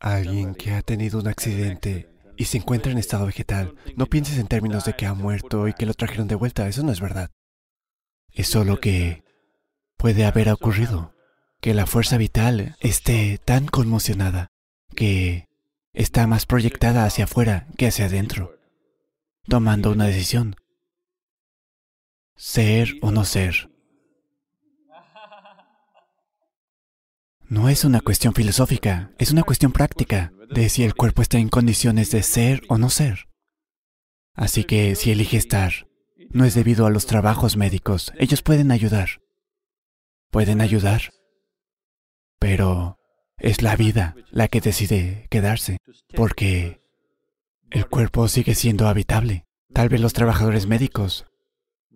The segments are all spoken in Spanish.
Alguien que ha tenido un accidente y se encuentra en estado vegetal, no pienses en términos de que ha muerto y que lo trajeron de vuelta, eso no es verdad. Es solo que puede haber ocurrido, que la fuerza vital esté tan conmocionada que está más proyectada hacia afuera que hacia adentro, tomando una decisión. Ser o no ser. No es una cuestión filosófica, es una cuestión práctica de si el cuerpo está en condiciones de ser o no ser. Así que si elige estar, no es debido a los trabajos médicos, ellos pueden ayudar. Pueden ayudar. Pero es la vida la que decide quedarse, porque el cuerpo sigue siendo habitable. Tal vez los trabajadores médicos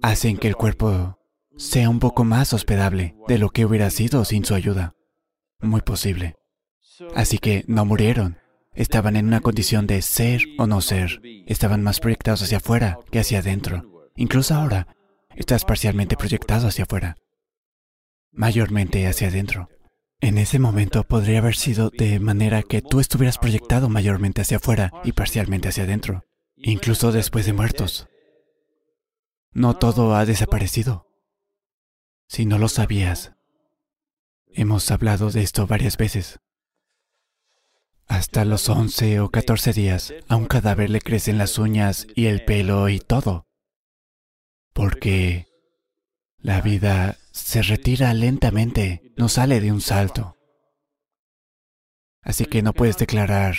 hacen que el cuerpo sea un poco más hospedable de lo que hubiera sido sin su ayuda. Muy posible. Así que no murieron. Estaban en una condición de ser o no ser. Estaban más proyectados hacia afuera que hacia adentro. Incluso ahora, estás parcialmente proyectado hacia afuera. Mayormente hacia adentro. En ese momento podría haber sido de manera que tú estuvieras proyectado mayormente hacia afuera y parcialmente hacia adentro. Incluso después de muertos. No todo ha desaparecido. Si no lo sabías, Hemos hablado de esto varias veces. Hasta los 11 o 14 días, a un cadáver le crecen las uñas y el pelo y todo. Porque la vida se retira lentamente, no sale de un salto. Así que no puedes declarar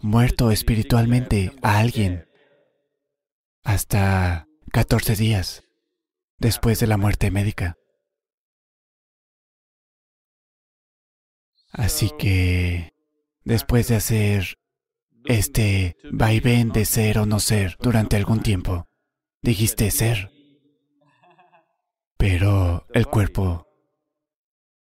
muerto espiritualmente a alguien hasta 14 días después de la muerte médica. Así que, después de hacer este vaivén de ser o no ser durante algún tiempo, dijiste ser. Pero el cuerpo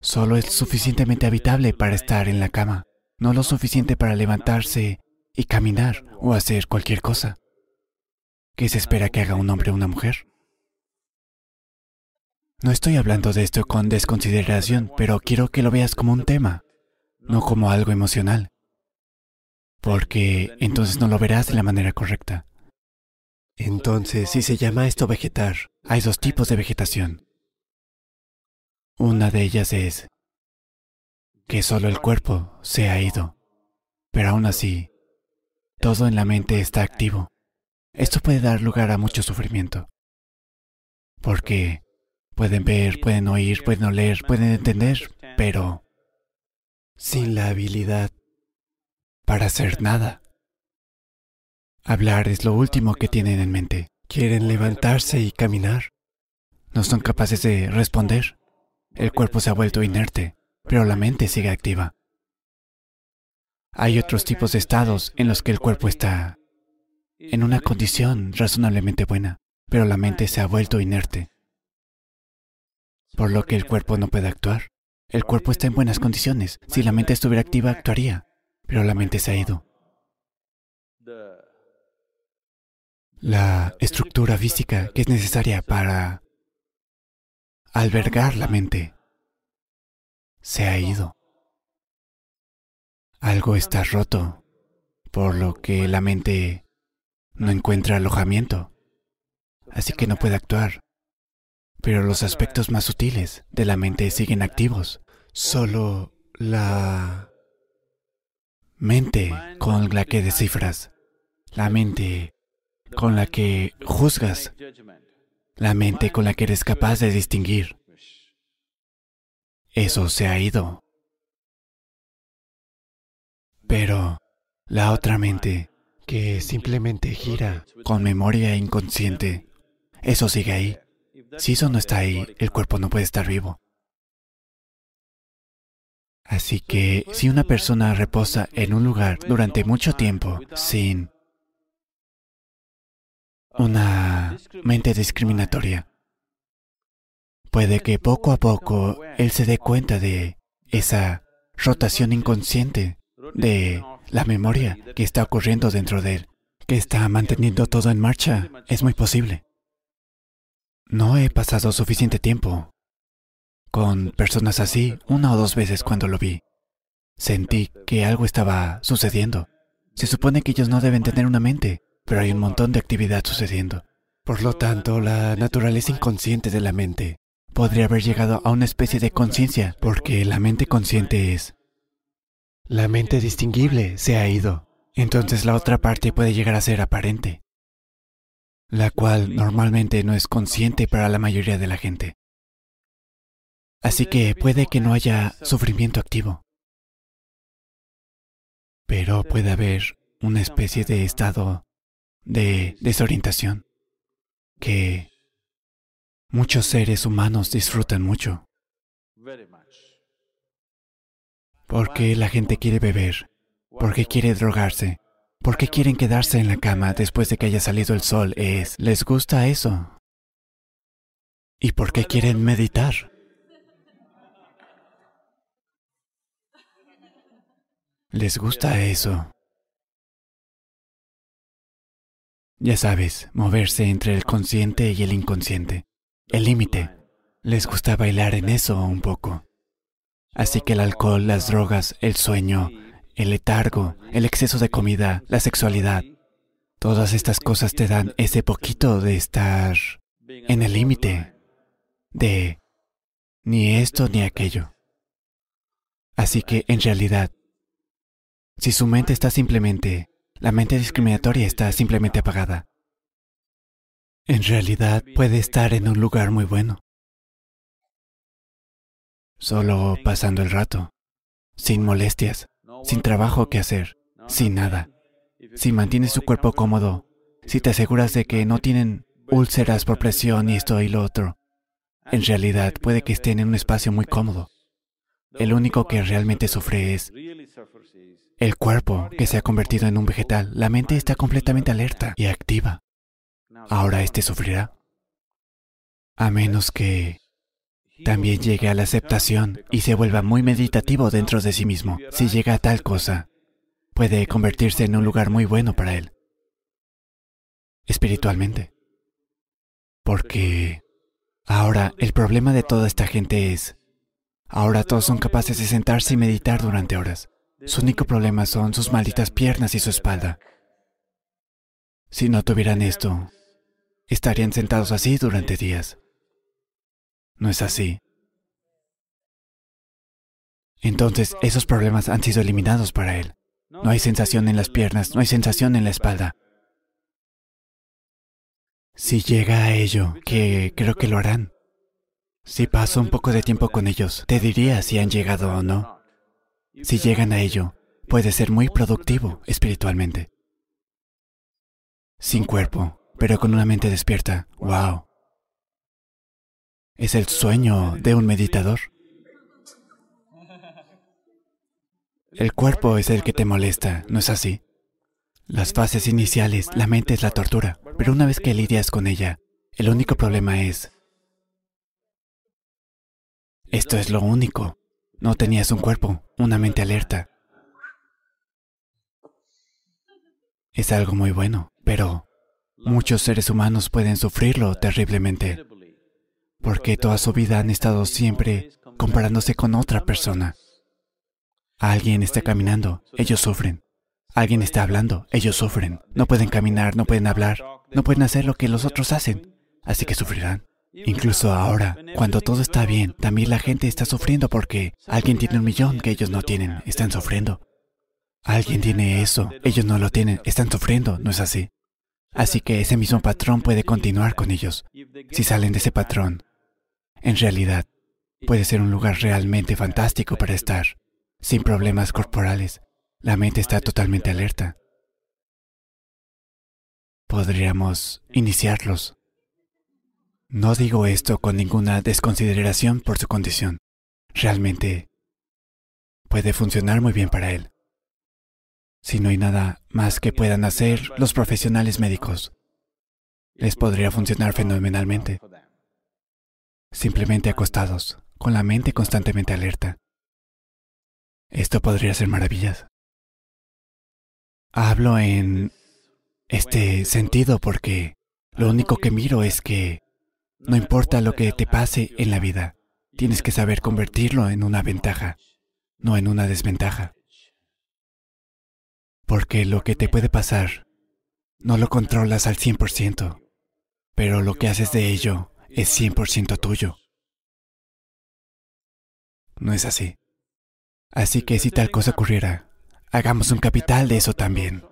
solo es suficientemente habitable para estar en la cama, no lo suficiente para levantarse y caminar o hacer cualquier cosa. ¿Qué se espera que haga un hombre o una mujer? No estoy hablando de esto con desconsideración, pero quiero que lo veas como un tema no como algo emocional, porque entonces no lo verás de la manera correcta. Entonces, si se llama esto vegetar, hay dos tipos de vegetación. Una de ellas es que solo el cuerpo se ha ido, pero aún así, todo en la mente está activo. Esto puede dar lugar a mucho sufrimiento, porque pueden ver, pueden oír, pueden oler, pueden entender, pero sin la habilidad para hacer nada. Hablar es lo último que tienen en mente. Quieren levantarse y caminar. No son capaces de responder. El cuerpo se ha vuelto inerte, pero la mente sigue activa. Hay otros tipos de estados en los que el cuerpo está en una condición razonablemente buena, pero la mente se ha vuelto inerte, por lo que el cuerpo no puede actuar. El cuerpo está en buenas condiciones. Si la mente estuviera activa, actuaría, pero la mente se ha ido. La estructura física que es necesaria para albergar la mente se ha ido. Algo está roto, por lo que la mente no encuentra alojamiento, así que no puede actuar. Pero los aspectos más sutiles de la mente siguen activos. Solo la mente con la que descifras, la mente con la que juzgas, la mente con la que eres capaz de distinguir. Eso se ha ido. Pero la otra mente, que simplemente gira con memoria inconsciente, eso sigue ahí. Si eso no está ahí, el cuerpo no puede estar vivo. Así que si una persona reposa en un lugar durante mucho tiempo sin una mente discriminatoria, puede que poco a poco él se dé cuenta de esa rotación inconsciente de la memoria que está ocurriendo dentro de él, que está manteniendo todo en marcha. Es muy posible. No he pasado suficiente tiempo con personas así una o dos veces cuando lo vi. sentí que algo estaba sucediendo. Se supone que ellos no deben tener una mente, pero hay un montón de actividad sucediendo. Por lo tanto, la naturaleza inconsciente de la mente podría haber llegado a una especie de conciencia, porque la mente consciente es... La mente distinguible se ha ido. Entonces la otra parte puede llegar a ser aparente, la cual normalmente no es consciente para la mayoría de la gente. Así que puede que no haya sufrimiento activo, pero puede haber una especie de estado de desorientación que muchos seres humanos disfrutan mucho. Porque la gente quiere beber, porque quiere drogarse, porque quieren quedarse en la cama después de que haya salido el sol, es, les gusta eso. ¿Y por qué quieren meditar? Les gusta eso. Ya sabes, moverse entre el consciente y el inconsciente. El límite. Les gusta bailar en eso un poco. Así que el alcohol, las drogas, el sueño, el letargo, el exceso de comida, la sexualidad, todas estas cosas te dan ese poquito de estar en el límite de ni esto ni aquello. Así que en realidad si su mente está simplemente, la mente discriminatoria está simplemente apagada. En realidad puede estar en un lugar muy bueno. Solo pasando el rato, sin molestias, sin trabajo que hacer, sin nada. Si mantienes su cuerpo cómodo, si te aseguras de que no tienen úlceras por presión y esto y lo otro, en realidad puede que estén en un espacio muy cómodo. El único que realmente sufre es el cuerpo que se ha convertido en un vegetal. La mente está completamente alerta y activa. Ahora éste sufrirá. A menos que también llegue a la aceptación y se vuelva muy meditativo dentro de sí mismo. Si llega a tal cosa, puede convertirse en un lugar muy bueno para él. Espiritualmente. Porque ahora el problema de toda esta gente es Ahora todos son capaces de sentarse y meditar durante horas. Su único problema son sus malditas piernas y su espalda. Si no tuvieran esto, estarían sentados así durante días. No es así. Entonces, esos problemas han sido eliminados para él. No hay sensación en las piernas, no hay sensación en la espalda. Si llega a ello, que creo que lo harán, si paso un poco de tiempo con ellos, te diría si han llegado o no. Si llegan a ello, puede ser muy productivo espiritualmente. Sin cuerpo, pero con una mente despierta. ¡Wow! Es el sueño de un meditador. El cuerpo es el que te molesta, ¿no es así? Las fases iniciales, la mente es la tortura, pero una vez que lidias con ella, el único problema es esto es lo único. No tenías un cuerpo, una mente alerta. Es algo muy bueno, pero muchos seres humanos pueden sufrirlo terriblemente, porque toda su vida han estado siempre comparándose con otra persona. Alguien está caminando, ellos sufren. Alguien está hablando, ellos sufren. No pueden caminar, no pueden hablar, no pueden hacer lo que los otros hacen, así que sufrirán. Incluso ahora, cuando todo está bien, también la gente está sufriendo porque alguien tiene un millón que ellos no tienen, están sufriendo. Alguien tiene eso, ellos no lo tienen, están sufriendo, ¿no es así? Así que ese mismo patrón puede continuar con ellos. Si salen de ese patrón, en realidad, puede ser un lugar realmente fantástico para estar, sin problemas corporales. La mente está totalmente alerta. Podríamos iniciarlos no digo esto con ninguna desconsideración por su condición. Realmente puede funcionar muy bien para él. Si no hay nada más que puedan hacer los profesionales médicos, les podría funcionar fenomenalmente. Simplemente acostados, con la mente constantemente alerta. Esto podría ser maravillas. Hablo en este sentido porque lo único que miro es que no importa lo que te pase en la vida, tienes que saber convertirlo en una ventaja. no en una desventaja. Porque lo que te puede pasar no lo controlas al 100%, pero lo que haces de ello es 100% tuyo. No es así. Así que si tal cosa ocurriera, hagamos un capital de eso también.